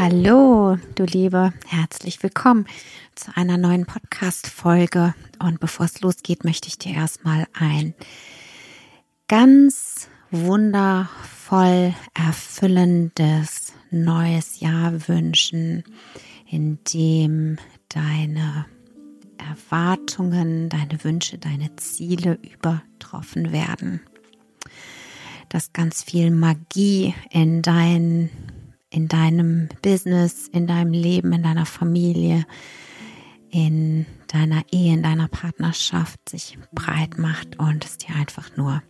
Hallo, du Liebe, herzlich willkommen zu einer neuen Podcast-Folge. Und bevor es losgeht, möchte ich dir erstmal ein ganz wundervoll erfüllendes neues Jahr wünschen, in dem deine Erwartungen, deine Wünsche, deine Ziele übertroffen werden. Dass ganz viel Magie in dein in deinem Business, in deinem Leben, in deiner Familie, in deiner Ehe, in deiner Partnerschaft sich breit macht und es dir einfach nur,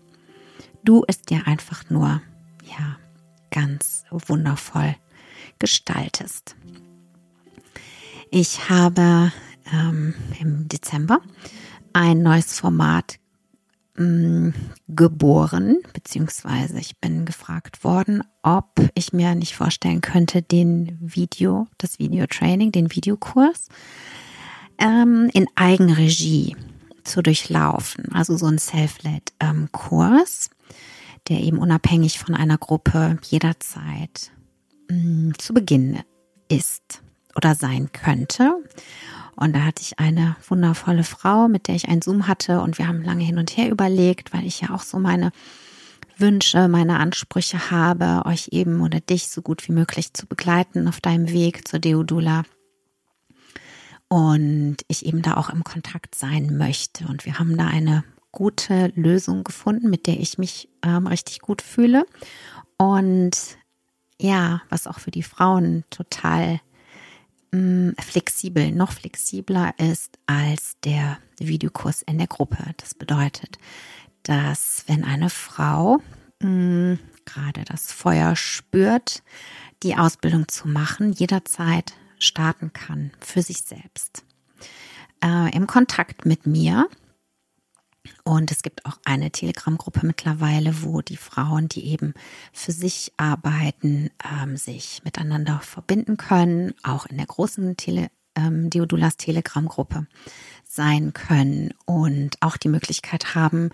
du es dir einfach nur, ja, ganz wundervoll gestaltest. Ich habe ähm, im Dezember ein neues Format Geboren, beziehungsweise ich bin gefragt worden, ob ich mir nicht vorstellen könnte, den Video, das Videotraining, den Videokurs ähm, in Eigenregie zu durchlaufen. Also so ein Self-Led-Kurs, ähm, der eben unabhängig von einer Gruppe jederzeit mh, mm, zu Beginn ist oder sein könnte. Und da hatte ich eine wundervolle Frau, mit der ich einen Zoom hatte und wir haben lange hin und her überlegt, weil ich ja auch so meine Wünsche, meine Ansprüche habe, euch eben oder dich so gut wie möglich zu begleiten auf deinem Weg zur Deodula. Und ich eben da auch im Kontakt sein möchte. Und wir haben da eine gute Lösung gefunden, mit der ich mich ähm, richtig gut fühle. Und ja, was auch für die Frauen total Mm, flexibel, noch flexibler ist als der Videokurs in der Gruppe. Das bedeutet, dass wenn eine Frau mm, gerade das Feuer spürt, die Ausbildung zu machen, jederzeit starten kann für sich selbst. Äh, Im Kontakt mit mir und es gibt auch eine Telegram-Gruppe mittlerweile, wo die Frauen, die eben für sich arbeiten, ähm, sich miteinander verbinden können, auch in der großen Tele ähm, Deodulas Telegram-Gruppe sein können und auch die Möglichkeit haben,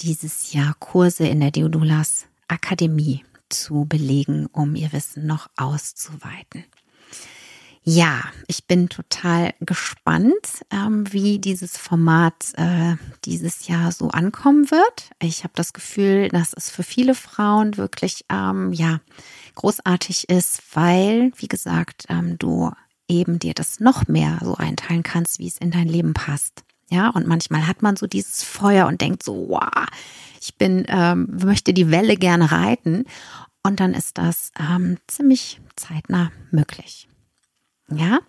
dieses Jahr Kurse in der Deodulas Akademie zu belegen, um ihr Wissen noch auszuweiten. Ja, ich bin total gespannt, ähm, wie dieses Format äh, dieses Jahr so ankommen wird. Ich habe das Gefühl, dass es für viele Frauen wirklich ähm, ja großartig ist, weil, wie gesagt, ähm, du eben dir das noch mehr so einteilen kannst, wie es in dein Leben passt. Ja, und manchmal hat man so dieses Feuer und denkt so, wow, ich bin, ähm, möchte die Welle gerne reiten. Und dann ist das ähm, ziemlich zeitnah möglich. Ja,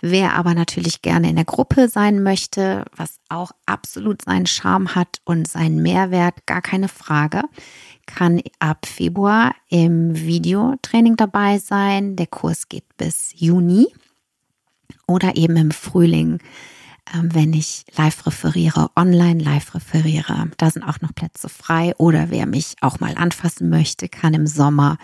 wer aber natürlich gerne in der Gruppe sein möchte, was auch absolut seinen Charme hat und seinen Mehrwert, gar keine Frage, kann ab Februar im Videotraining dabei sein. Der Kurs geht bis Juni oder eben im Frühling, ähm, wenn ich live referiere, online live referiere. Da sind auch noch Plätze frei oder wer mich auch mal anfassen möchte, kann im Sommer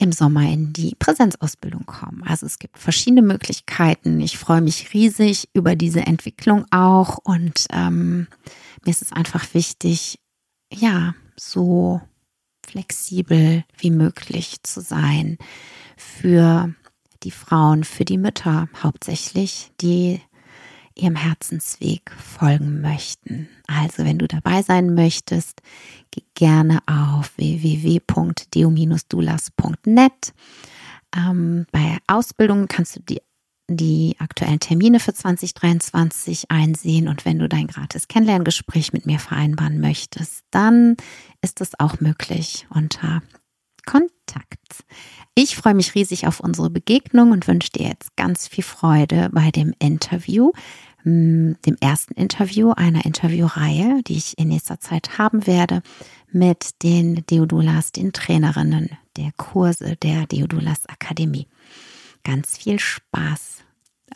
im Sommer in die Präsenzausbildung kommen. Also es gibt verschiedene Möglichkeiten. Ich freue mich riesig über diese Entwicklung auch und ähm, mir ist es einfach wichtig, ja, so flexibel wie möglich zu sein für die Frauen, für die Mütter hauptsächlich, die ihrem Herzensweg folgen möchten. Also wenn du dabei sein möchtest, geh gerne auf www.deo-dulas.net. Ähm, bei Ausbildungen kannst du die die aktuellen Termine für 2023 einsehen und wenn du dein gratis Kennenlerngespräch mit mir vereinbaren möchtest, dann ist es auch möglich unter Kontakt. Ich freue mich riesig auf unsere Begegnung und wünsche dir jetzt ganz viel Freude bei dem Interview, dem ersten Interview einer Interviewreihe, die ich in nächster Zeit haben werde mit den Deodulas, den Trainerinnen der Kurse der Deodulas Akademie. Ganz viel Spaß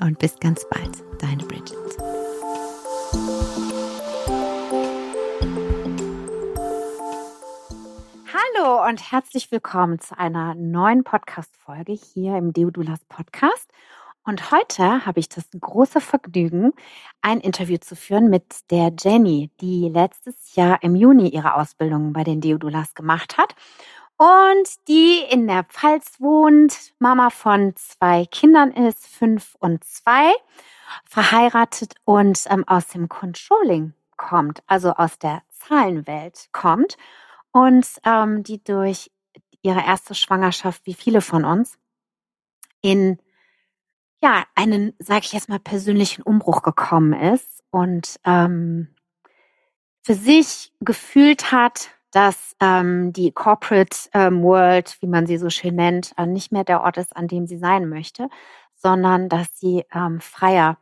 und bis ganz bald, deine Bridget. Hallo und herzlich willkommen zu einer neuen Podcast-Folge hier im Deodulas Podcast. Und heute habe ich das große Vergnügen, ein Interview zu führen mit der Jenny, die letztes Jahr im Juni ihre Ausbildung bei den Deodulas gemacht hat und die in der Pfalz wohnt, Mama von zwei Kindern ist, fünf und zwei, verheiratet und ähm, aus dem Controlling kommt, also aus der Zahlenwelt kommt. Und ähm, die durch ihre erste Schwangerschaft, wie viele von uns, in ja einen, sage ich jetzt mal, persönlichen Umbruch gekommen ist und ähm, für sich gefühlt hat, dass ähm, die Corporate ähm, World, wie man sie so schön nennt, äh, nicht mehr der Ort ist, an dem sie sein möchte, sondern dass sie ähm, freier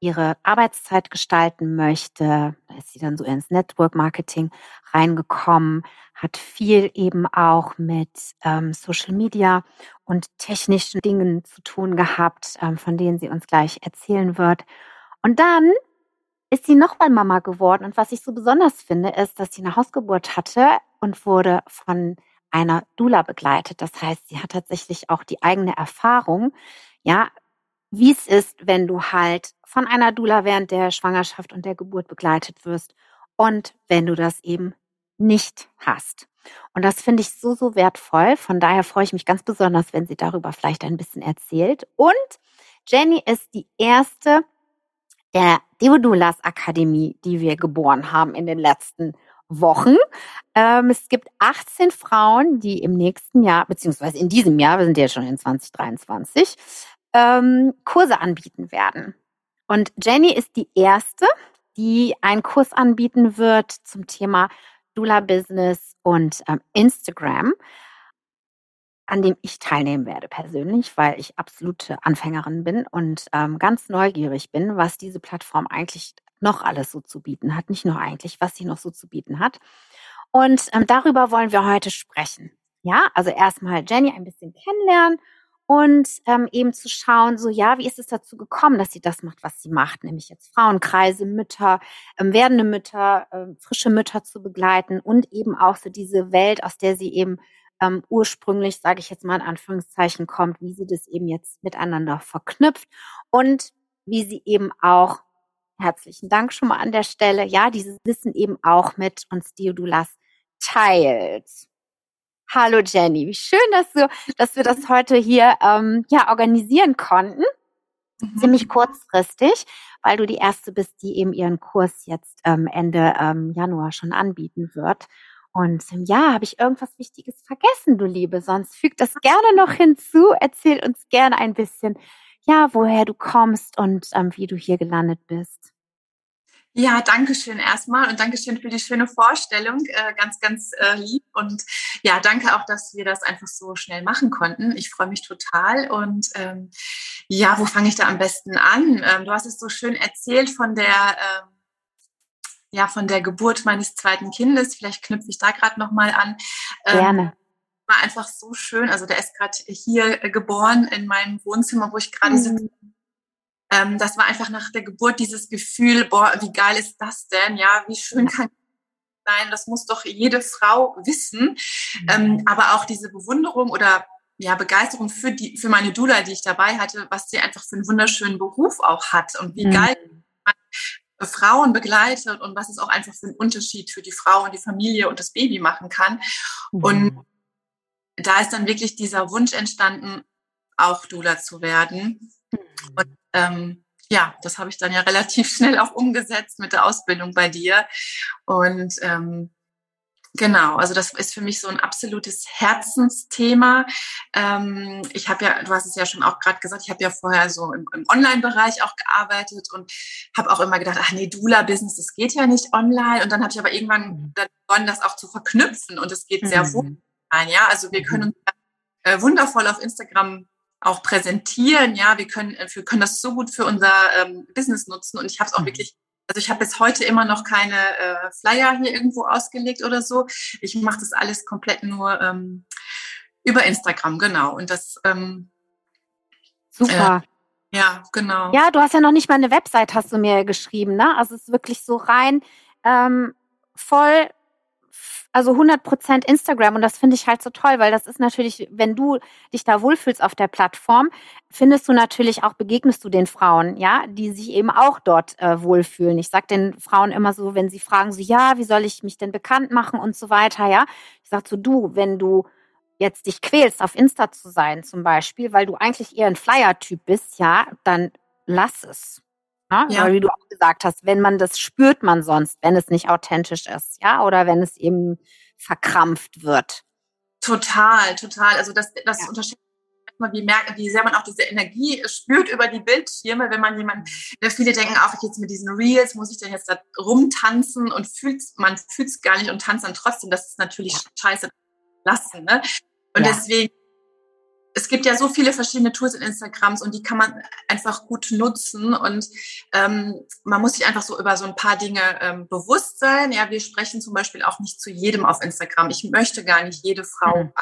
ihre Arbeitszeit gestalten möchte. Ist sie dann so ins Network Marketing reingekommen, hat viel eben auch mit ähm, Social Media und technischen Dingen zu tun gehabt, ähm, von denen sie uns gleich erzählen wird. Und dann ist sie nochmal Mama geworden. Und was ich so besonders finde, ist, dass sie eine Hausgeburt hatte und wurde von einer Dula begleitet. Das heißt, sie hat tatsächlich auch die eigene Erfahrung, ja, wie es ist, wenn du halt von einer Dula während der Schwangerschaft und der Geburt begleitet wirst und wenn du das eben nicht hast. Und das finde ich so, so wertvoll. Von daher freue ich mich ganz besonders, wenn sie darüber vielleicht ein bisschen erzählt. Und Jenny ist die erste der Deodulas Akademie, die wir geboren haben in den letzten Wochen. Ähm, es gibt 18 Frauen, die im nächsten Jahr, beziehungsweise in diesem Jahr, wir sind ja schon in 2023, ähm, Kurse anbieten werden. Und Jenny ist die erste, die einen Kurs anbieten wird zum Thema Dula Business und ähm, Instagram an dem ich teilnehmen werde persönlich, weil ich absolute Anfängerin bin und ähm, ganz neugierig bin, was diese Plattform eigentlich noch alles so zu bieten hat. Nicht nur eigentlich, was sie noch so zu bieten hat. Und ähm, darüber wollen wir heute sprechen. Ja, also erstmal Jenny ein bisschen kennenlernen und ähm, eben zu schauen, so ja, wie ist es dazu gekommen, dass sie das macht, was sie macht, nämlich jetzt Frauenkreise, Mütter, ähm, werdende Mütter, ähm, frische Mütter zu begleiten und eben auch so diese Welt, aus der sie eben ähm, ursprünglich, sage ich jetzt mal in Anführungszeichen, kommt, wie sie das eben jetzt miteinander verknüpft und wie sie eben auch, herzlichen Dank schon mal an der Stelle, ja, dieses Wissen eben auch mit uns Diodulas teilt. Hallo Jenny, wie schön, dass du, dass wir das heute hier ähm, ja organisieren konnten. Mhm. Ziemlich kurzfristig, weil du die erste bist, die eben ihren Kurs jetzt ähm, Ende ähm, Januar schon anbieten wird. Und ja, habe ich irgendwas Wichtiges vergessen, du Liebe? Sonst füg das gerne noch hinzu. Erzähl uns gerne ein bisschen, ja, woher du kommst und ähm, wie du hier gelandet bist. Ja, danke schön erstmal und danke schön für die schöne Vorstellung. Äh, ganz, ganz äh, lieb. Und ja, danke auch, dass wir das einfach so schnell machen konnten. Ich freue mich total. Und ähm, ja, wo fange ich da am besten an? Ähm, du hast es so schön erzählt von der ähm, ja, von der Geburt meines zweiten Kindes. Vielleicht knüpfe ich da gerade nochmal an. Ähm, Gerne. War einfach so schön. Also der ist gerade hier äh, geboren in meinem Wohnzimmer, wo ich gerade mhm. sitze. Ähm, das war einfach nach der Geburt dieses Gefühl, boah, wie geil ist das denn? Ja, wie schön kann sein? Das muss doch jede Frau wissen. Ähm, aber auch diese Bewunderung oder ja, Begeisterung für die, für meine Dula, die ich dabei hatte, was sie einfach für einen wunderschönen Beruf auch hat und wie mhm. geil Frauen begleitet und was es auch einfach für einen Unterschied für die Frau und die Familie und das Baby machen kann. Mhm. Und da ist dann wirklich dieser Wunsch entstanden, auch Dula zu werden. Und ähm, ja, das habe ich dann ja relativ schnell auch umgesetzt mit der Ausbildung bei dir. Und ähm, Genau, also das ist für mich so ein absolutes Herzensthema. Ähm, ich habe ja, du hast es ja schon auch gerade gesagt, ich habe ja vorher so im, im Online-Bereich auch gearbeitet und habe auch immer gedacht, ach nee, Dula-Business, das geht ja nicht online. Und dann habe ich aber irgendwann mhm. begonnen, das auch zu verknüpfen und es geht mhm. sehr wohl. Ja, also wir können mhm. uns äh, wundervoll auf Instagram auch präsentieren. Ja, wir können, wir können das so gut für unser ähm, Business nutzen und ich habe es auch mhm. wirklich also ich habe bis heute immer noch keine äh, Flyer hier irgendwo ausgelegt oder so. Ich mache das alles komplett nur ähm, über Instagram, genau. Und das ähm, super. Äh, ja, genau. Ja, du hast ja noch nicht mal eine Website, hast du mir geschrieben, ne? Also es ist wirklich so rein ähm, voll also 100 Prozent Instagram und das finde ich halt so toll, weil das ist natürlich, wenn du dich da wohlfühlst auf der Plattform, findest du natürlich auch, begegnest du den Frauen, ja, die sich eben auch dort äh, wohlfühlen. Ich sage den Frauen immer so, wenn sie fragen, so, ja, wie soll ich mich denn bekannt machen und so weiter, ja. Ich sage so, du, wenn du jetzt dich quälst, auf Insta zu sein zum Beispiel, weil du eigentlich eher ein Flyer-Typ bist, ja, dann lass es. Ne? Ja. Weil wie du auch gesagt hast, wenn man das spürt man sonst, wenn es nicht authentisch ist, ja, oder wenn es eben verkrampft wird. Total, total. Also das, das ja. unterschätzt man, wie, merkt, wie sehr man auch diese Energie spürt über die Bildschirme, wenn man jemanden, viele denken auch jetzt mit diesen Reels, muss ich denn jetzt da rumtanzen und fühlt, man fühlt es gar nicht und tanzt dann trotzdem. Das ist natürlich ja. scheiße lassen. Ne? Und ja. deswegen es gibt ja so viele verschiedene Tools in Instagrams und die kann man einfach gut nutzen und ähm, man muss sich einfach so über so ein paar Dinge ähm, bewusst sein. Ja, wir sprechen zum Beispiel auch nicht zu jedem auf Instagram. Ich möchte gar nicht jede Frau, mhm.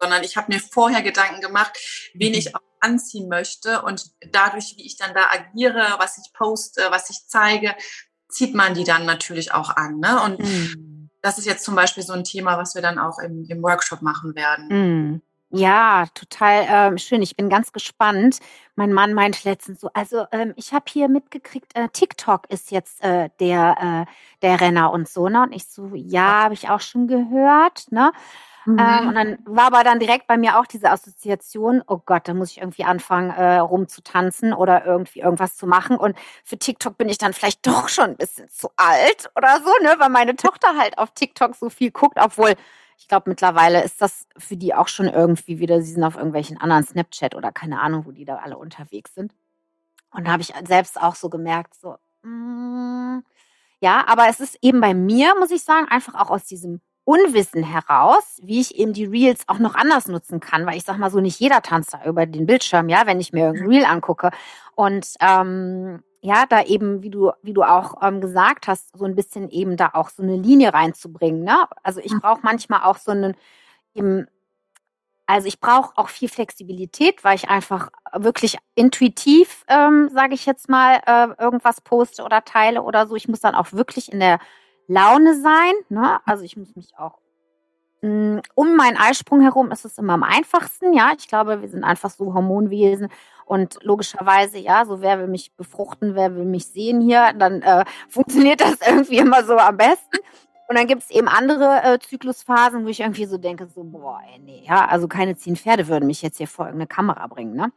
sondern ich habe mir vorher Gedanken gemacht, wen mhm. ich auch anziehen möchte und dadurch, wie ich dann da agiere, was ich poste, was ich zeige, zieht man die dann natürlich auch an. Ne? Und mhm. das ist jetzt zum Beispiel so ein Thema, was wir dann auch im, im Workshop machen werden. Mhm. Ja, total ähm, schön. Ich bin ganz gespannt. Mein Mann meinte letztens so, also ähm, ich habe hier mitgekriegt, äh, TikTok ist jetzt äh, der äh, der Renner und so, ne? Und ich so, ja, habe ich auch schon gehört, ne? Ähm, mhm. Ähm, und dann war aber dann direkt bei mir auch diese Assoziation, oh Gott, da muss ich irgendwie anfangen, äh, rumzutanzen oder irgendwie irgendwas zu machen. Und für TikTok bin ich dann vielleicht doch schon ein bisschen zu alt oder so, ne? Weil meine Tochter halt auf TikTok so viel guckt, obwohl ich glaube, mittlerweile ist das für die auch schon irgendwie wieder, sie sind auf irgendwelchen anderen Snapchat oder keine Ahnung, wo die da alle unterwegs sind. Und da habe ich selbst auch so gemerkt, so, mm, ja, aber es ist eben bei mir, muss ich sagen, einfach auch aus diesem Unwissen heraus, wie ich eben die Reels auch noch anders nutzen kann, weil ich sag mal so, nicht jeder tanzt da über den Bildschirm, ja, wenn ich mir irgendein Reel angucke. Und ähm, ja, da eben, wie du, wie du auch ähm, gesagt hast, so ein bisschen eben da auch so eine Linie reinzubringen. Ne? Also ich mhm. brauche manchmal auch so einen, eben, also ich brauche auch viel Flexibilität, weil ich einfach wirklich intuitiv, ähm, sage ich jetzt mal, äh, irgendwas poste oder teile oder so. Ich muss dann auch wirklich in der Laune sein. Ne? Also ich muss mich auch um meinen Eisprung herum ist es immer am einfachsten, ja. Ich glaube, wir sind einfach so Hormonwesen und logischerweise, ja, so wer will mich befruchten, wer will mich sehen hier, dann äh, funktioniert das irgendwie immer so am besten. Und dann gibt es eben andere äh, Zyklusphasen, wo ich irgendwie so denke, so, boah, ey, nee, ja, also keine zehn Pferde würden mich jetzt hier vor irgendeine Kamera bringen, ne?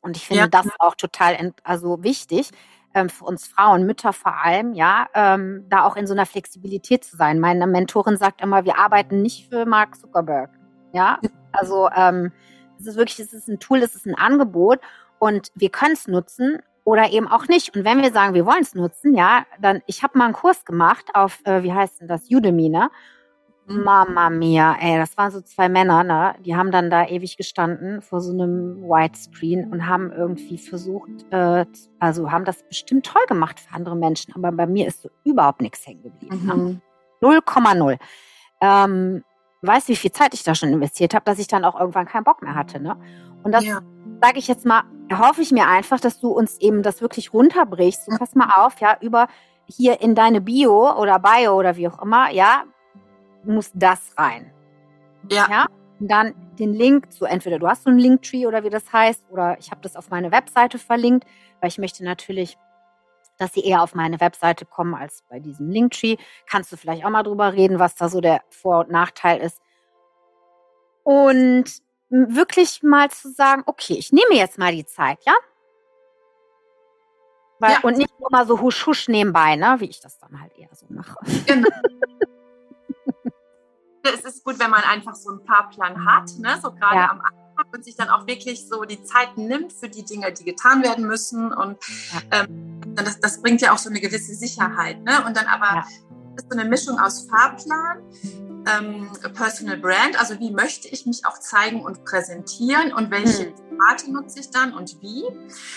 Und ich finde ja. das auch total also wichtig, ähm, für uns Frauen, Mütter vor allem, ja, ähm, da auch in so einer Flexibilität zu sein. Meine Mentorin sagt immer, wir arbeiten nicht für Mark Zuckerberg. Ja, also ähm, es ist wirklich, es ist ein Tool, es ist ein Angebot und wir können es nutzen oder eben auch nicht. Und wenn wir sagen, wir wollen es nutzen, ja, dann, ich habe mal einen Kurs gemacht auf, äh, wie heißt denn das, Udemy, ne? Mama mia, ey, das waren so zwei Männer, ne? Die haben dann da ewig gestanden vor so einem Widescreen und haben irgendwie versucht, äh, also haben das bestimmt toll gemacht für andere Menschen, aber bei mir ist so überhaupt nichts hängen geblieben. Ne? 0,0. Ähm, weißt du, wie viel Zeit ich da schon investiert habe, dass ich dann auch irgendwann keinen Bock mehr hatte, ne? Und das ja. sage ich jetzt mal, hoffe ich mir einfach, dass du uns eben das wirklich runterbrichst. So, pass mal auf, ja, über hier in deine Bio oder Bio oder wie auch immer, ja, muss das rein. Ja. ja? Und dann den Link zu entweder du hast so einen Linktree oder wie das heißt, oder ich habe das auf meine Webseite verlinkt, weil ich möchte natürlich, dass sie eher auf meine Webseite kommen als bei diesem Linktree. Kannst du vielleicht auch mal drüber reden, was da so der Vor- und Nachteil ist. Und wirklich mal zu sagen, okay, ich nehme jetzt mal die Zeit, ja? Weil, ja. Und nicht nur mal so husch husch nebenbei, ne? wie ich das dann halt eher so mache. Genau. es ist gut, wenn man einfach so einen Fahrplan hat, ne? so gerade ja. am Anfang und sich dann auch wirklich so die Zeit nimmt für die Dinge, die getan werden müssen. Und ähm, das, das, bringt ja auch so eine gewisse Sicherheit. Ne? Und dann aber ja. ist so eine Mischung aus Fahrplan, ähm, Personal Brand, also wie möchte ich mich auch zeigen und präsentieren und welche hm. Formate nutze ich dann und wie.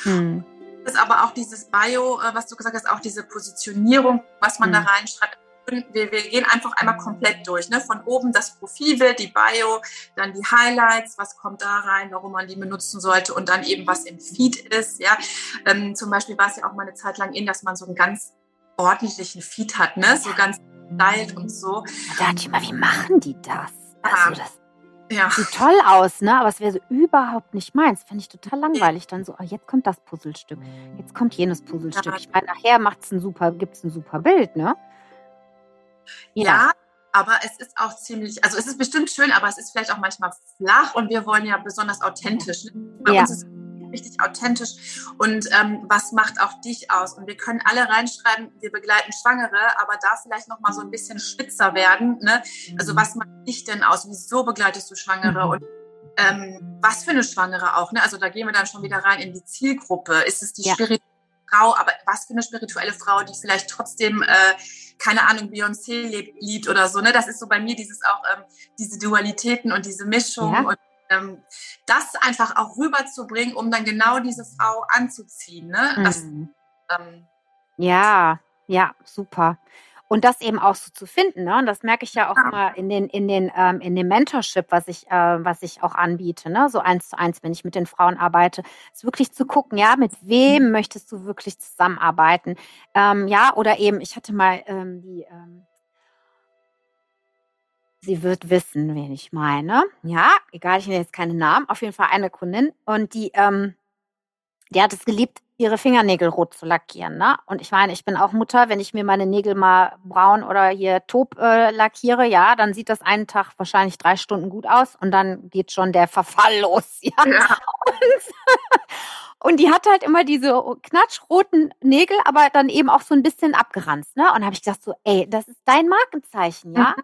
Hm. Das ist aber auch dieses Bio, äh, was du gesagt hast, auch diese Positionierung, was man hm. da reinschreibt wir, wir gehen einfach einmal komplett durch. Ne? Von oben das Profilbild, die Bio, dann die Highlights, was kommt da rein, warum man die benutzen sollte und dann eben, was im Feed ist. Ja? Ähm, zum Beispiel war es ja auch mal eine Zeit lang in, dass man so einen ganz ordentlichen Feed hat, ne? so ganz stylt und so. Da dachte ich mal, wie machen die das? Also das ja. Sieht toll aus, ne? Aber es wäre so überhaupt nicht meins. Fände ich total langweilig. Dann so, oh, jetzt kommt das Puzzlestück. Jetzt kommt jenes Puzzlestück. Ich meine, nachher macht's ein super, gibt's ein super Bild, ne? Ja. ja. aber es ist auch ziemlich, also es ist bestimmt schön, aber es ist vielleicht auch manchmal flach und wir wollen ja besonders authentisch. Bei ja. uns ist es richtig authentisch und ähm, was macht auch dich aus? Und wir können alle reinschreiben, wir begleiten Schwangere, aber da vielleicht noch mal so ein bisschen spitzer werden. Ne? Also mhm. was macht dich denn aus? Wieso begleitest du Schwangere? Mhm. Und ähm, was für eine Schwangere auch? Ne? Also da gehen wir dann schon wieder rein in die Zielgruppe. Ist es die ja. spirituelle Frau, aber was für eine spirituelle Frau, die vielleicht trotzdem, äh, keine Ahnung, Beyoncé liebt oder so. Ne? Das ist so bei mir dieses auch, ähm, diese Dualitäten und diese Mischung ja. und ähm, das einfach auch rüberzubringen, um dann genau diese Frau anzuziehen. Ne? Das, mhm. ähm, ja, ja, super und das eben auch so zu finden. Ne? Und das merke ich ja auch immer in den, in den, ähm, in dem Mentorship, was ich, äh, was ich auch anbiete, ne? so eins zu eins, wenn ich mit den Frauen arbeite, ist wirklich zu gucken, ja, mit wem möchtest du wirklich zusammenarbeiten? Ähm, ja, oder eben, ich hatte mal ähm, die, ähm, sie wird wissen, wen ich meine. Ja, egal, ich nenne jetzt keine Namen, auf jeden Fall eine Kundin und die, ähm, die hat es geliebt, ihre Fingernägel rot zu lackieren. Ne? Und ich meine, ich bin auch Mutter, wenn ich mir meine Nägel mal braun oder hier taub äh, lackiere, ja, dann sieht das einen Tag wahrscheinlich drei Stunden gut aus und dann geht schon der Verfall los. Ja. ja. Und, die hat halt immer diese knatschroten Nägel, aber dann eben auch so ein bisschen abgeranzt. Ne? Und habe ich gedacht so, ey, das ist dein Markenzeichen, ja? Mhm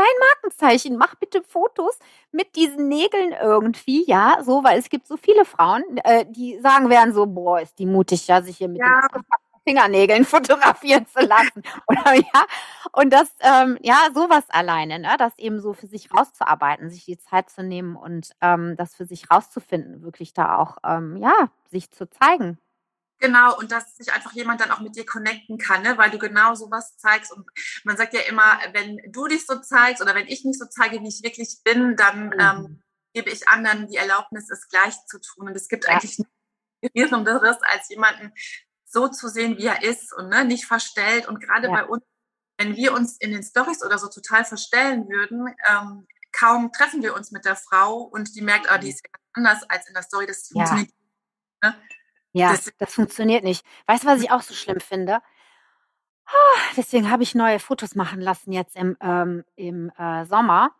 dein Markenzeichen, mach bitte Fotos mit diesen Nägeln irgendwie, ja, so, weil es gibt so viele Frauen, äh, die sagen werden so, boah, ist die mutig, ja, sich hier mit ja. den Fingernägeln fotografieren zu lassen. Oder ja, und das, ähm, ja, sowas alleine, ne, das eben so für sich rauszuarbeiten, sich die Zeit zu nehmen und ähm, das für sich rauszufinden, wirklich da auch, ähm, ja, sich zu zeigen. Genau, und dass sich einfach jemand dann auch mit dir connecten kann, ne? weil du genau sowas zeigst. Und man sagt ja immer, wenn du dich so zeigst oder wenn ich mich so zeige, wie ich wirklich bin, dann mhm. ähm, gebe ich anderen die Erlaubnis, es gleich zu tun. Und es gibt ja. eigentlich nichts Inspirierenderes, als jemanden so zu sehen, wie er ist und ne, nicht verstellt. Und gerade ja. bei uns, wenn wir uns in den Stories oder so total verstellen würden, ähm, kaum treffen wir uns mit der Frau und die merkt, ah, die ist anders als in der Story. Das funktioniert. Ja. Ne? Ja, das, das funktioniert nicht. Weißt du, was ich auch so schlimm finde? Ah, deswegen habe ich neue Fotos machen lassen jetzt im, ähm, im äh, Sommer.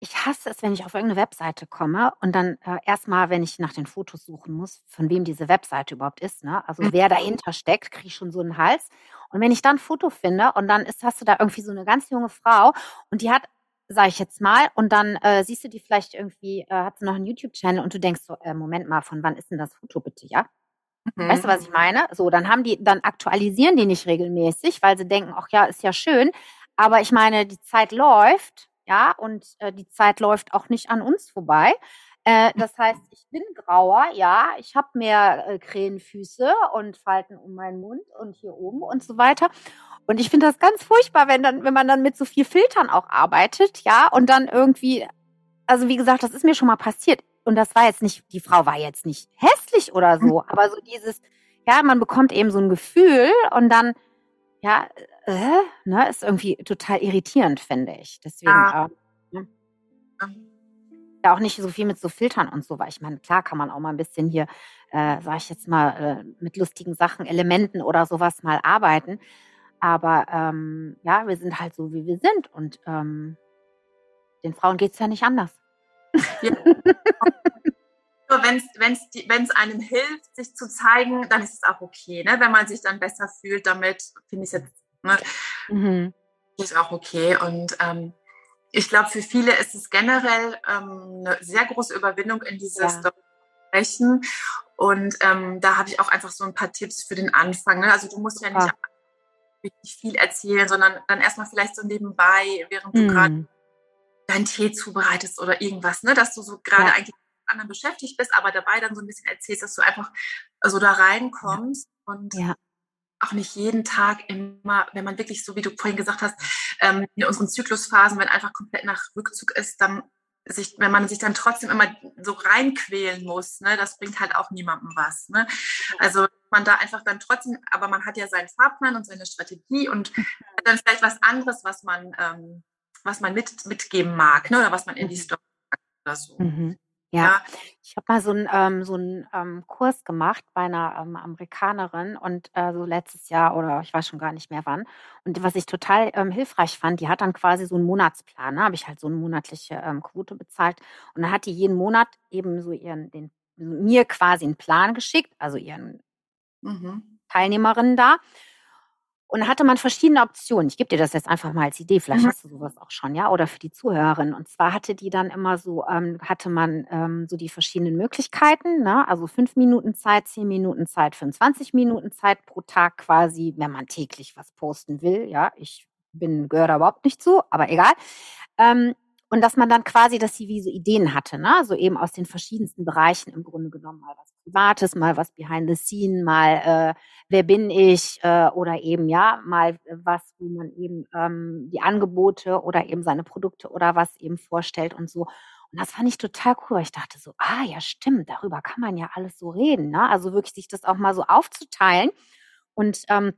Ich hasse es, wenn ich auf irgendeine Webseite komme und dann äh, erstmal, wenn ich nach den Fotos suchen muss, von wem diese Webseite überhaupt ist, ne? Also wer mhm. dahinter steckt, kriege ich schon so einen Hals. Und wenn ich dann ein Foto finde und dann ist, hast du da irgendwie so eine ganz junge Frau und die hat sage ich jetzt mal. Und dann äh, siehst du die vielleicht irgendwie, äh, hat sie noch einen YouTube-Channel und du denkst so, äh, Moment mal, von wann ist denn das Foto bitte, ja? Mhm. Weißt du, was ich meine? So, dann haben die, dann aktualisieren die nicht regelmäßig, weil sie denken, ach ja, ist ja schön. Aber ich meine, die Zeit läuft, ja, und äh, die Zeit läuft auch nicht an uns vorbei. Äh, das heißt, ich bin grauer, ja, ich habe mehr äh, Krähenfüße und Falten um meinen Mund und hier oben und so weiter. Und ich finde das ganz furchtbar, wenn dann, wenn man dann mit so viel Filtern auch arbeitet, ja, und dann irgendwie, also wie gesagt, das ist mir schon mal passiert. Und das war jetzt nicht, die Frau war jetzt nicht hässlich oder so, mhm. aber so dieses, ja, man bekommt eben so ein Gefühl und dann, ja, äh, ne, ist irgendwie total irritierend, finde ich. Deswegen, ja. Äh, ne? ja auch nicht so viel mit so Filtern und so, weil ich meine, klar kann man auch mal ein bisschen hier, äh, sag ich jetzt mal, äh, mit lustigen Sachen, Elementen oder sowas mal arbeiten. Aber ähm, ja, wir sind halt so, wie wir sind. Und ähm, den Frauen geht es ja nicht anders. Ja. Wenn es einem hilft, sich zu zeigen, dann ist es auch okay. Ne? Wenn man sich dann besser fühlt damit, finde ich es jetzt ne? mhm. ist auch okay. Und ähm, ich glaube, für viele ist es generell ähm, eine sehr große Überwindung, in dieses ja. sprechen. Und ähm, da habe ich auch einfach so ein paar Tipps für den Anfang. Ne? Also du musst ja nicht wirklich viel erzählen, sondern dann erstmal vielleicht so nebenbei, während du mm. gerade deinen Tee zubereitest oder irgendwas, ne? dass du so gerade ja. eigentlich mit anderen beschäftigt bist, aber dabei dann so ein bisschen erzählst, dass du einfach so da reinkommst ja. und ja. auch nicht jeden Tag immer, wenn man wirklich so, wie du vorhin gesagt hast, ähm, in unseren Zyklusphasen, wenn einfach komplett nach Rückzug ist, dann sich, wenn man sich dann trotzdem immer so reinquälen muss, ne, das bringt halt auch niemandem was. Ne? Also man da einfach dann trotzdem, aber man hat ja seinen Fahrplan und seine Strategie und mhm. dann vielleicht was anderes, was man, ähm, was man mit, mitgeben mag, ne, oder was man in die mhm. Story oder so. Mhm. Ja, ich habe mal so einen ähm, so ähm, Kurs gemacht bei einer ähm, Amerikanerin und äh, so letztes Jahr oder ich weiß schon gar nicht mehr wann. Und was ich total ähm, hilfreich fand, die hat dann quasi so einen Monatsplan. Ne? Habe ich halt so eine monatliche ähm, Quote bezahlt und dann hat die jeden Monat eben so ihren den mir quasi einen Plan geschickt, also ihren mhm. Teilnehmerinnen da. Und da hatte man verschiedene Optionen. Ich gebe dir das jetzt einfach mal als Idee, vielleicht mhm. hast du sowas auch schon, ja, oder für die Zuhörerin. Und zwar hatte die dann immer so, ähm, hatte man ähm, so die verschiedenen Möglichkeiten, ne? also fünf Minuten Zeit, zehn Minuten Zeit, 25 Minuten Zeit pro Tag quasi, wenn man täglich was posten will. Ja, ich bin, gehöre da überhaupt nicht zu, aber egal. Ähm, und dass man dann quasi, dass sie wie so Ideen hatte, ne? so eben aus den verschiedensten Bereichen im Grunde genommen mal was Privates, mal was behind the scene, mal äh, wer bin ich äh, oder eben ja mal was, wo man eben ähm, die Angebote oder eben seine Produkte oder was eben vorstellt und so. Und das fand ich total cool. Ich dachte so, ah ja, stimmt, darüber kann man ja alles so reden. Ne? Also wirklich sich das auch mal so aufzuteilen und ähm,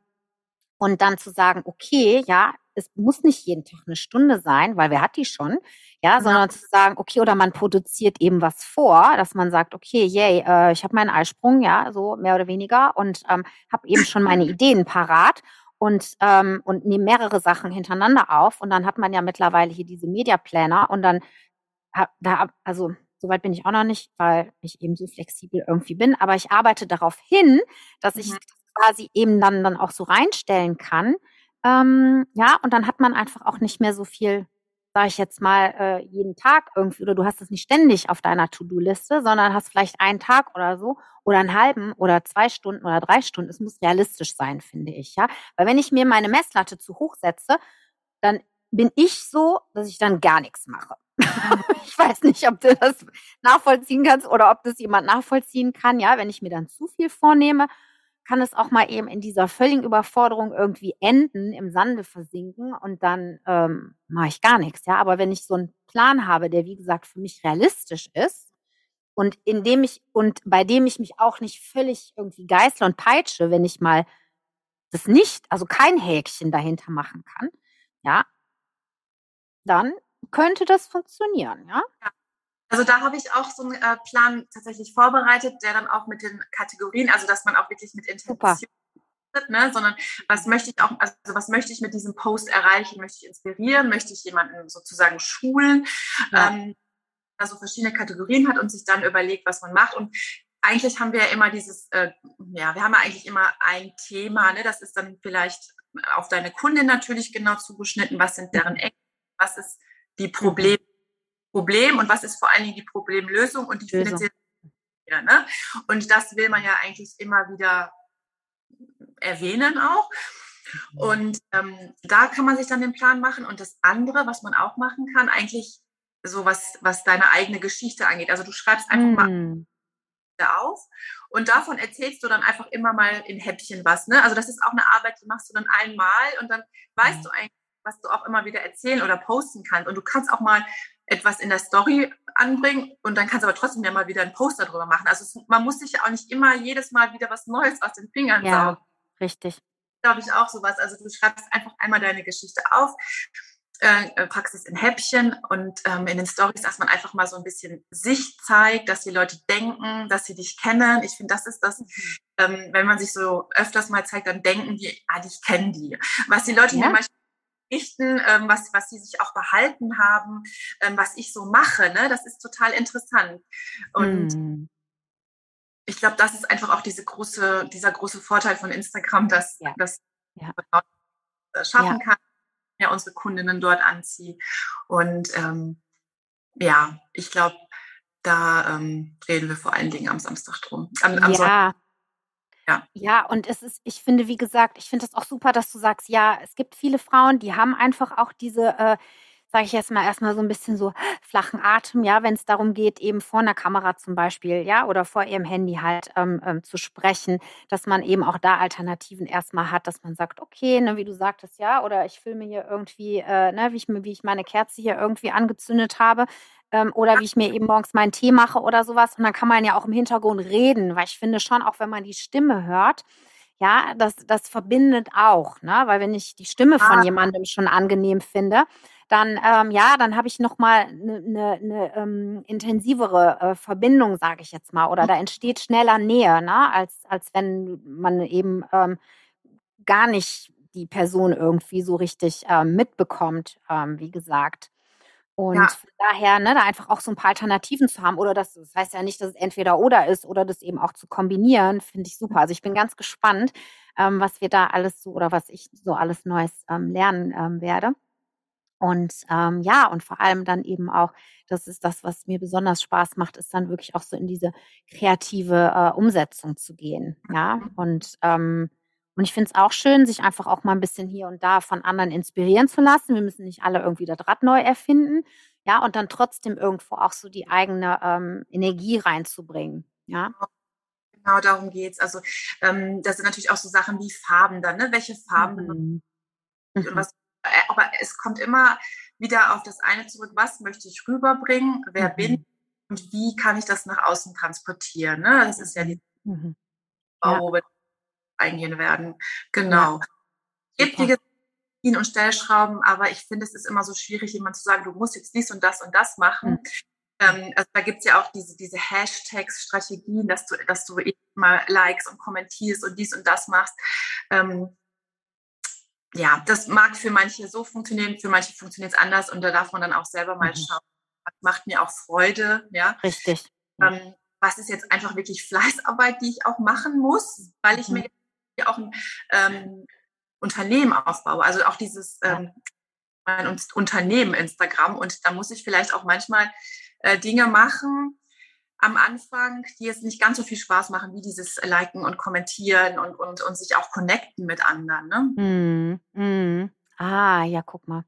und dann zu sagen, okay, ja, es muss nicht jeden Tag eine Stunde sein, weil wer hat die schon, ja, sondern zu sagen, okay, oder man produziert eben was vor, dass man sagt, okay, yay, äh, ich habe meinen Eisprung, ja, so mehr oder weniger und ähm, habe eben schon meine Ideen parat und ähm, und nehme mehrere Sachen hintereinander auf und dann hat man ja mittlerweile hier diese Media Planner und dann da also Soweit bin ich auch noch nicht, weil ich eben so flexibel irgendwie bin. Aber ich arbeite darauf hin, dass ich mhm. quasi eben dann, dann auch so reinstellen kann, ähm, ja, und dann hat man einfach auch nicht mehr so viel, sage ich jetzt mal, äh, jeden Tag irgendwie, oder du hast es nicht ständig auf deiner To-Do-Liste, sondern hast vielleicht einen Tag oder so oder einen halben oder zwei Stunden oder drei Stunden. Es muss realistisch sein, finde ich, ja. Weil wenn ich mir meine Messlatte zu hoch setze, dann bin ich so, dass ich dann gar nichts mache. ich weiß nicht, ob du das nachvollziehen kannst oder ob das jemand nachvollziehen kann, ja, wenn ich mir dann zu viel vornehme kann es auch mal eben in dieser völligen Überforderung irgendwie enden, im Sande versinken und dann ähm, mache ich gar nichts. Ja, aber wenn ich so einen Plan habe, der wie gesagt für mich realistisch ist und in dem ich und bei dem ich mich auch nicht völlig irgendwie geißle und peitsche, wenn ich mal das nicht, also kein Häkchen dahinter machen kann, ja, dann könnte das funktionieren, ja. ja. Also da habe ich auch so einen äh, Plan tatsächlich vorbereitet, der dann auch mit den Kategorien, also dass man auch wirklich mit Intention Ne, sondern was möchte ich auch, also was möchte ich mit diesem Post erreichen? Möchte ich inspirieren? Möchte ich jemanden sozusagen schulen? Ja. Ähm, also verschiedene Kategorien hat und sich dann überlegt, was man macht. Und eigentlich haben wir ja immer dieses, äh, ja, wir haben ja eigentlich immer ein Thema, ne? Das ist dann vielleicht auf deine Kundin natürlich genau zugeschnitten. Was sind deren Ecken? Was ist die Probleme? Problem und was ist vor allen Dingen die Problemlösung und die finanzielle. Ja, ne? Und das will man ja eigentlich immer wieder erwähnen auch. Mhm. Und ähm, da kann man sich dann den Plan machen. Und das andere, was man auch machen kann, eigentlich so was, was deine eigene Geschichte angeht. Also du schreibst einfach mm. mal auf und davon erzählst du dann einfach immer mal in Häppchen was. Ne? Also das ist auch eine Arbeit, die machst du dann einmal und dann weißt mm. du eigentlich, was du auch immer wieder erzählen oder posten kannst. Und du kannst auch mal etwas in der Story anbringen und dann kannst du aber trotzdem ja mal wieder einen Poster drüber machen. Also es, man muss sich ja auch nicht immer jedes Mal wieder was Neues aus den Fingern ja, saugen. Richtig. Glaube ich auch sowas. Also du schreibst einfach einmal deine Geschichte auf, äh, äh, packst es in Häppchen und ähm, in den Stories, dass man einfach mal so ein bisschen sich zeigt, dass die Leute denken, dass sie dich kennen. Ich finde, das ist das, mhm. ähm, wenn man sich so öfters mal zeigt, dann denken die, ah, ich kenne die. Was die Leute ja. mir manchmal berichten, ähm, was, was sie sich auch behalten haben, ähm, was ich so mache. Ne? Das ist total interessant. Und mm. ich glaube, das ist einfach auch diese große, dieser große Vorteil von Instagram, dass ja. das ja. schaffen ja. kann. ja unsere Kundinnen dort anziehe. Und ähm, ja, ich glaube, da ähm, reden wir vor allen Dingen am Samstag drum. Am, am ja. Ja. ja, und es ist, ich finde, wie gesagt, ich finde es auch super, dass du sagst, ja, es gibt viele Frauen, die haben einfach auch diese, äh, sage ich jetzt mal, erstmal so ein bisschen so flachen Atem, ja, wenn es darum geht, eben vor einer Kamera zum Beispiel, ja, oder vor ihrem Handy halt ähm, ähm, zu sprechen, dass man eben auch da Alternativen erstmal hat, dass man sagt, okay, ne, wie du sagtest, ja, oder ich filme hier irgendwie, äh, ne, wie ich, wie ich meine Kerze hier irgendwie angezündet habe, ähm, oder wie ich mir eben morgens meinen Tee mache oder sowas. Und dann kann man ja auch im Hintergrund reden, weil ich finde schon, auch wenn man die Stimme hört, ja, das, das verbindet auch, ne? Weil wenn ich die Stimme von jemandem schon angenehm finde, dann ähm, ja, dann habe ich noch mal eine ne, ne, ähm, intensivere äh, Verbindung, sage ich jetzt mal, oder da entsteht schneller Nähe, ne? als als wenn man eben ähm, gar nicht die Person irgendwie so richtig ähm, mitbekommt, ähm, wie gesagt. Und ja. daher, ne, da einfach auch so ein paar Alternativen zu haben oder das, das heißt ja nicht, dass es entweder oder ist oder das eben auch zu kombinieren, finde ich super. Also ich bin ganz gespannt, ähm, was wir da alles so oder was ich so alles Neues ähm, lernen ähm, werde. Und ähm, ja, und vor allem dann eben auch, das ist das, was mir besonders Spaß macht, ist dann wirklich auch so in diese kreative äh, Umsetzung zu gehen. Ja, mhm. und ähm, und ich finde es auch schön, sich einfach auch mal ein bisschen hier und da von anderen inspirieren zu lassen. Wir müssen nicht alle irgendwie das Rad neu erfinden. Ja, und dann trotzdem irgendwo auch so die eigene ähm, Energie reinzubringen. Ja. Genau darum geht's. Also ähm, das sind natürlich auch so Sachen wie Farben dann, ne? Welche Farben mhm. und mhm. was äh, aber es kommt immer wieder auf das eine zurück, was möchte ich rüberbringen, wer mhm. bin ich und wie kann ich das nach außen transportieren. Ne? Das ist ja die mhm. ja. Eingehen werden. Genau. Ja. Gibt die und Stellschrauben, aber ich finde, es ist immer so schwierig, jemand zu sagen, du musst jetzt dies und das und das machen. Mhm. Ähm, also da gibt es ja auch diese, diese Hashtags, Strategien, dass du, dass du eben mal likes und kommentierst und dies und das machst. Ähm, ja, das mag für manche so funktionieren, für manche funktioniert es anders und da darf man dann auch selber mal mhm. schauen. Was macht mir auch Freude, ja. Richtig. Ähm, was ist jetzt einfach wirklich Fleißarbeit, die ich auch machen muss, weil ich mhm. mir auch ein ähm, Unternehmen aufbaue. Also auch dieses ähm, mein Unternehmen Instagram und da muss ich vielleicht auch manchmal äh, Dinge machen, am Anfang, die jetzt nicht ganz so viel Spaß machen, wie dieses Liken und Kommentieren und, und, und sich auch connecten mit anderen. Ne? Mm, mm. Ah, ja, guck mal.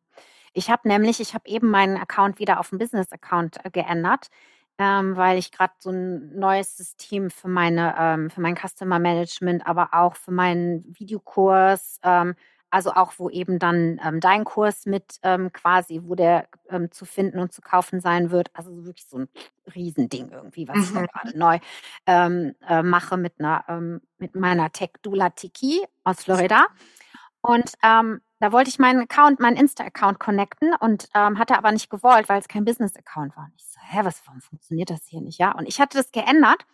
Ich habe nämlich, ich habe eben meinen Account wieder auf einen Business-Account äh, geändert, ähm, weil ich gerade so ein neues System für meine, ähm, für mein Customer Management, aber auch für meinen Videokurs ähm, also auch, wo eben dann ähm, dein Kurs mit ähm, quasi, wo der ähm, zu finden und zu kaufen sein wird. Also wirklich so ein Riesending irgendwie, was mhm. ich gerade neu äh, mache mit einer, ähm, mit meiner Tech Dula Tiki aus Florida. Und ähm, da wollte ich meinen Account, meinen Insta-Account connecten und ähm, hatte aber nicht gewollt, weil es kein Business-Account war. Und ich so, hä, was, warum funktioniert das hier nicht? Ja, und ich hatte das geändert,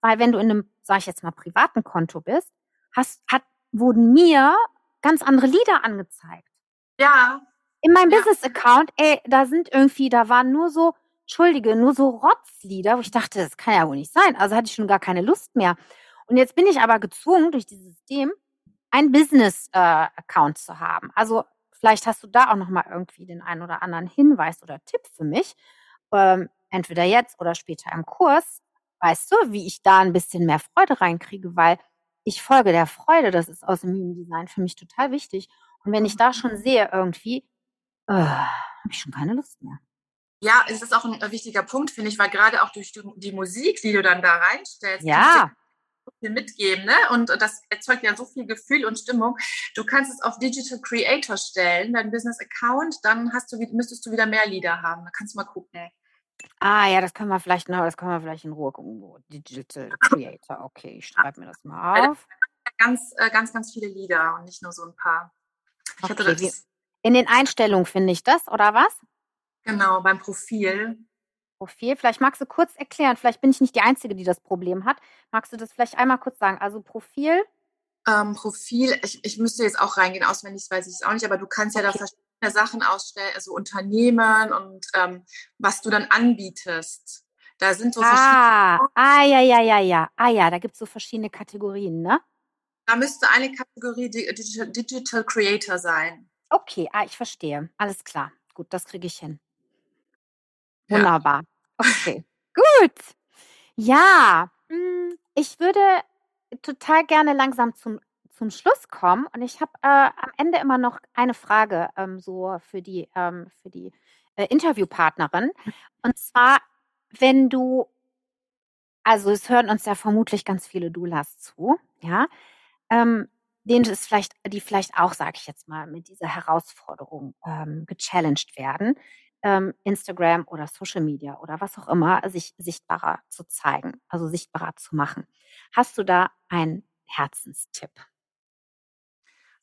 weil wenn du in einem, sage ich jetzt mal, privaten Konto bist, hast, hat, wurden mir ganz andere Lieder angezeigt. Ja. In meinem ja. Business-Account, ey, da sind irgendwie, da waren nur so, Entschuldige, nur so Rotzlieder, wo ich dachte, das kann ja wohl nicht sein. Also hatte ich schon gar keine Lust mehr. Und jetzt bin ich aber gezwungen, durch dieses System ein Business-Account äh, zu haben. Also vielleicht hast du da auch nochmal irgendwie den einen oder anderen Hinweis oder Tipp für mich. Ähm, entweder jetzt oder später im Kurs. Weißt du, wie ich da ein bisschen mehr Freude reinkriege, weil ich folge der Freude, das ist aus dem Design für mich total wichtig. Und wenn ich da schon sehe irgendwie, äh, habe ich schon keine Lust mehr. Ja, es ist auch ein äh, wichtiger Punkt, finde ich, weil gerade auch durch die Musik, die du dann da reinstellst, ja. Viel mitgeben, ne? Und das erzeugt ja so viel Gefühl und Stimmung. Du kannst es auf Digital Creator stellen, dein Business Account, dann hast du, müsstest du wieder mehr Lieder haben. Da kannst du mal gucken. Ah ja, das können wir vielleicht noch, das können wir vielleicht in Ruhe gucken. Digital Creator. Okay, ich schreibe mir das mal auf. Ganz, äh, ganz, ganz viele Lieder und nicht nur so ein paar. Okay, in den Einstellungen finde ich das, oder was? Genau, beim Profil. Profil. Vielleicht magst du kurz erklären, vielleicht bin ich nicht die Einzige, die das Problem hat. Magst du das vielleicht einmal kurz sagen? Also Profil? Ähm, Profil, ich, ich müsste jetzt auch reingehen, auswendig weiß ich es auch nicht, aber du kannst okay. ja da verschiedene Sachen ausstellen, also Unternehmen und ähm, was du dann anbietest. Da sind so ah, verschiedene. Ah, ja, ja, ja, ja. Ah ja, da gibt es so verschiedene Kategorien, ne? Da müsste eine Kategorie Digital, Digital Creator sein. Okay, ah, ich verstehe. Alles klar. Gut, das kriege ich hin. Wunderbar. Okay, gut. Ja, hm, ich würde total gerne langsam zum, zum Schluss kommen und ich habe äh, am Ende immer noch eine Frage ähm, so für die, ähm, für die äh, Interviewpartnerin. Und zwar, wenn du, also es hören uns ja vermutlich ganz viele Doulas zu, ja, ähm, denen es vielleicht, die vielleicht auch, sage ich jetzt mal, mit dieser Herausforderung ähm, gechallenged werden, ähm, Instagram oder Social Media oder was auch immer, sich sichtbarer zu zeigen, also sichtbarer zu machen. Hast du da einen Herzenstipp?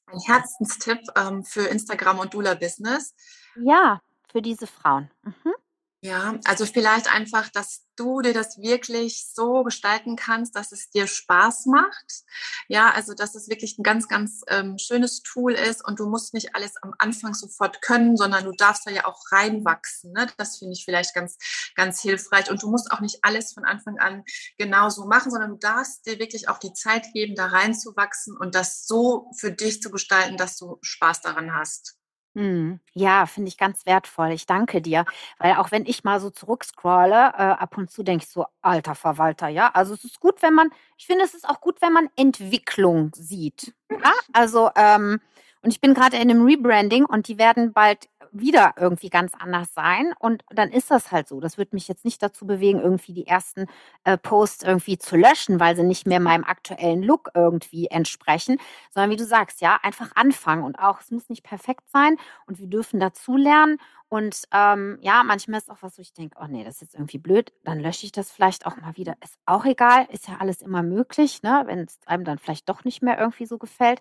Ein Herzenstipp ähm, für Instagram und Dula Business? Ja, für diese Frauen. Mhm. Ja, also vielleicht einfach, dass du dir das wirklich so gestalten kannst, dass es dir Spaß macht. Ja, also dass es wirklich ein ganz, ganz ähm, schönes Tool ist und du musst nicht alles am Anfang sofort können, sondern du darfst da ja auch reinwachsen. Ne? Das finde ich vielleicht ganz, ganz hilfreich. Und du musst auch nicht alles von Anfang an genauso machen, sondern du darfst dir wirklich auch die Zeit geben, da reinzuwachsen und das so für dich zu gestalten, dass du Spaß daran hast. Mhm. Ja, finde ich ganz wertvoll. Ich danke dir, weil auch wenn ich mal so zurückscrolle, äh, ab und zu denke ich so: „Alter Verwalter“, ja? Also, es ist gut, wenn man ich finde, es ist auch gut, wenn man Entwicklung sieht, ja? Also, ähm und ich bin gerade in einem Rebranding und die werden bald wieder irgendwie ganz anders sein. Und dann ist das halt so. Das wird mich jetzt nicht dazu bewegen, irgendwie die ersten äh, Posts irgendwie zu löschen, weil sie nicht mehr meinem aktuellen Look irgendwie entsprechen, sondern wie du sagst, ja, einfach anfangen. Und auch, es muss nicht perfekt sein und wir dürfen dazulernen. Und ähm, ja, manchmal ist auch was, wo ich denke, oh nee, das ist jetzt irgendwie blöd, dann lösche ich das vielleicht auch mal wieder. Ist auch egal, ist ja alles immer möglich, ne? wenn es einem dann vielleicht doch nicht mehr irgendwie so gefällt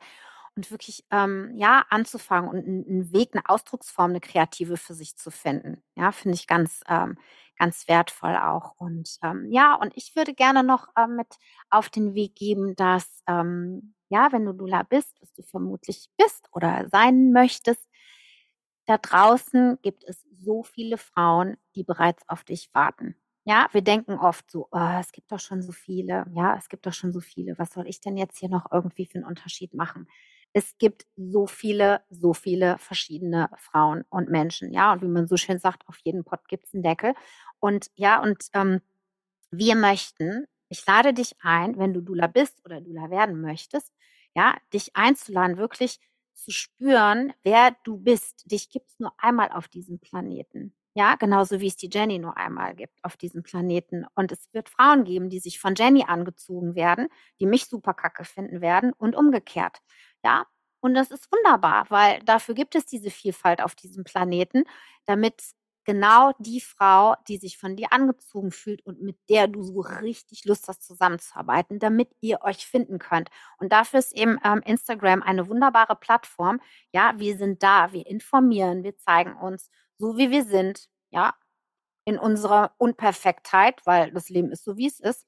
und wirklich ähm, ja anzufangen und einen Weg, eine Ausdrucksform, eine kreative für sich zu finden. Ja, finde ich ganz ähm, ganz wertvoll auch. Und ähm, ja, und ich würde gerne noch äh, mit auf den Weg geben, dass ähm, ja, wenn du Dula bist, was du vermutlich bist oder sein möchtest, da draußen gibt es so viele Frauen, die bereits auf dich warten. Ja, wir denken oft so, oh, es gibt doch schon so viele. Ja, es gibt doch schon so viele. Was soll ich denn jetzt hier noch irgendwie für einen Unterschied machen? Es gibt so viele, so viele verschiedene Frauen und Menschen. Ja, und wie man so schön sagt, auf jeden Pott gibt es einen Deckel. Und ja, und ähm, wir möchten, ich lade dich ein, wenn du Dula bist oder Dula werden möchtest, ja, dich einzuladen, wirklich zu spüren, wer du bist. Dich gibt es nur einmal auf diesem Planeten. Ja, genauso wie es die Jenny nur einmal gibt auf diesem Planeten. Und es wird Frauen geben, die sich von Jenny angezogen werden, die mich super kacke finden werden und umgekehrt. Ja, und das ist wunderbar, weil dafür gibt es diese Vielfalt auf diesem Planeten, damit genau die Frau, die sich von dir angezogen fühlt und mit der du so richtig Lust hast, zusammenzuarbeiten, damit ihr euch finden könnt. Und dafür ist eben ähm, Instagram eine wunderbare Plattform. Ja, wir sind da, wir informieren, wir zeigen uns so, wie wir sind, ja, in unserer Unperfektheit, weil das Leben ist so, wie es ist,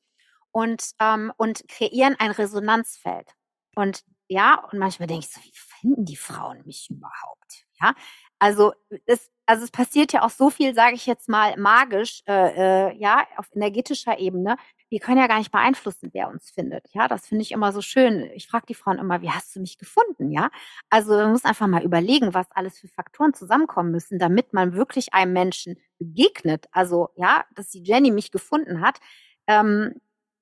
und, ähm, und kreieren ein Resonanzfeld. Und ja, und manchmal denke ich so, wie finden die Frauen mich überhaupt? Ja, also es, also es passiert ja auch so viel, sage ich jetzt mal, magisch, äh, äh, ja, auf energetischer Ebene. Wir können ja gar nicht beeinflussen, wer uns findet. Ja, das finde ich immer so schön. Ich frage die Frauen immer, wie hast du mich gefunden? Ja, also man muss einfach mal überlegen, was alles für Faktoren zusammenkommen müssen, damit man wirklich einem Menschen begegnet. Also ja, dass die Jenny mich gefunden hat. Ähm,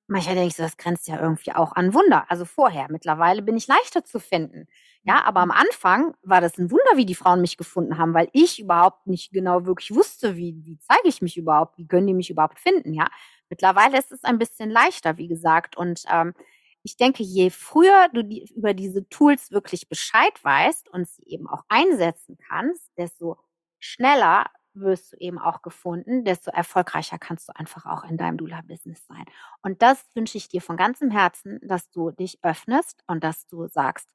manchmal denke ich so, das grenzt ja irgendwie auch an Wunder. Also vorher, mittlerweile bin ich leichter zu finden. Ja, aber am Anfang war das ein Wunder, wie die Frauen mich gefunden haben, weil ich überhaupt nicht genau wirklich wusste, wie, wie zeige ich mich überhaupt, wie können die mich überhaupt finden, ja. Mittlerweile ist es ein bisschen leichter, wie gesagt. Und ähm, ich denke, je früher du die, über diese Tools wirklich Bescheid weißt und sie eben auch einsetzen kannst, desto schneller wirst du eben auch gefunden, desto erfolgreicher kannst du einfach auch in deinem Dula-Business sein. Und das wünsche ich dir von ganzem Herzen, dass du dich öffnest und dass du sagst,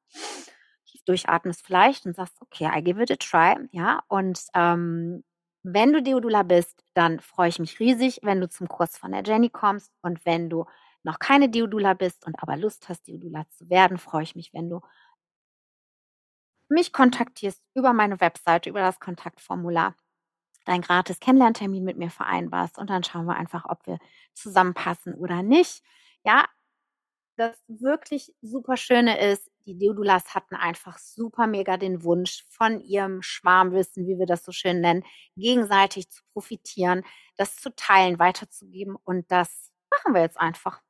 tief durchatmest vielleicht und sagst, okay, I give it a try, ja. Und ähm, wenn du Deodula bist, dann freue ich mich riesig, wenn du zum Kurs von der Jenny kommst. Und wenn du noch keine Deodula bist und aber Lust hast, Deodula zu werden, freue ich mich, wenn du mich kontaktierst über meine Webseite, über das Kontaktformular deinen gratis Kennenlerntermin mit mir vereinbarst und dann schauen wir einfach, ob wir zusammenpassen oder nicht. Ja, das wirklich super Schöne ist, die Doulas hatten einfach super mega den Wunsch, von ihrem Schwarmwissen, wie wir das so schön nennen, gegenseitig zu profitieren, das zu teilen, weiterzugeben. Und das machen wir jetzt einfach.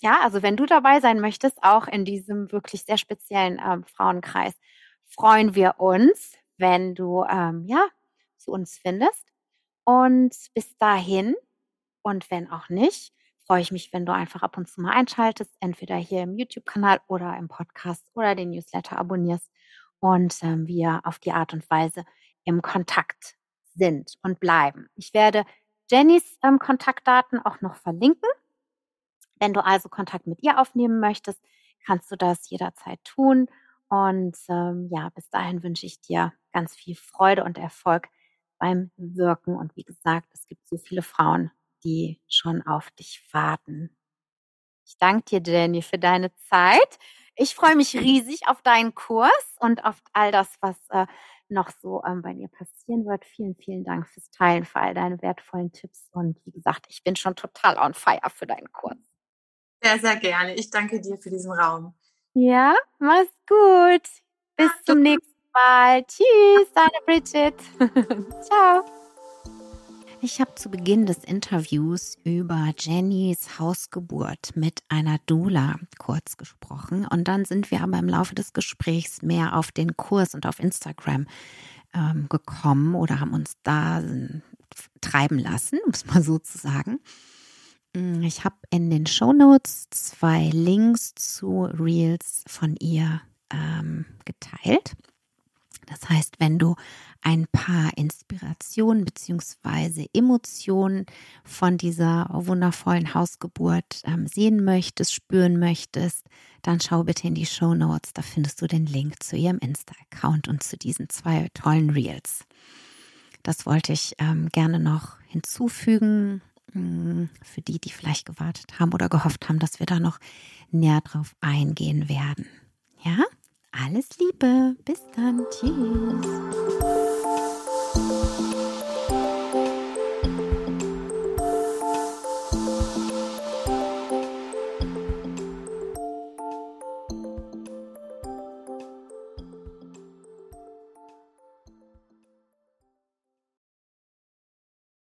Ja, also wenn du dabei sein möchtest, auch in diesem wirklich sehr speziellen ähm, Frauenkreis, freuen wir uns, wenn du ähm, ja zu uns findest. Und bis dahin und wenn auch nicht, freue ich mich, wenn du einfach ab und zu mal einschaltest, entweder hier im YouTube-Kanal oder im Podcast oder den Newsletter abonnierst und ähm, wir auf die Art und Weise im Kontakt sind und bleiben. Ich werde Jennys ähm, Kontaktdaten auch noch verlinken. Wenn du also Kontakt mit ihr aufnehmen möchtest, kannst du das jederzeit tun. Und ähm, ja, bis dahin wünsche ich dir ganz viel Freude und Erfolg beim Wirken. Und wie gesagt, es gibt so viele Frauen, die schon auf dich warten. Ich danke dir, Jenny, für deine Zeit. Ich freue mich riesig auf deinen Kurs und auf all das, was äh, noch so ähm, bei dir passieren wird. Vielen, vielen Dank fürs Teilen, für all deine wertvollen Tipps. Und wie gesagt, ich bin schon total on fire für deinen Kurs. Sehr, sehr gerne. Ich danke dir für diesen Raum. Ja, mach's gut. Bis zum nächsten Mal. Tschüss, deine Bridget. Ciao. Ich habe zu Beginn des Interviews über Jennys Hausgeburt mit einer Doula kurz gesprochen und dann sind wir aber im Laufe des Gesprächs mehr auf den Kurs und auf Instagram ähm, gekommen oder haben uns da treiben lassen, um es mal so zu sagen. Mm, ich habe in den Show Notes zwei Links zu Reels von ihr ähm, geteilt. Das heißt, wenn du ein paar Inspirationen bzw. Emotionen von dieser wundervollen Hausgeburt ähm, sehen möchtest, spüren möchtest, dann schau bitte in die Show Notes. Da findest du den Link zu ihrem Insta-Account und zu diesen zwei tollen Reels. Das wollte ich ähm, gerne noch hinzufügen mm, für die, die vielleicht gewartet haben oder gehofft haben, dass wir da noch näher drauf eingehen werden. Ja? Alles Liebe. Bis dann. Tschüss.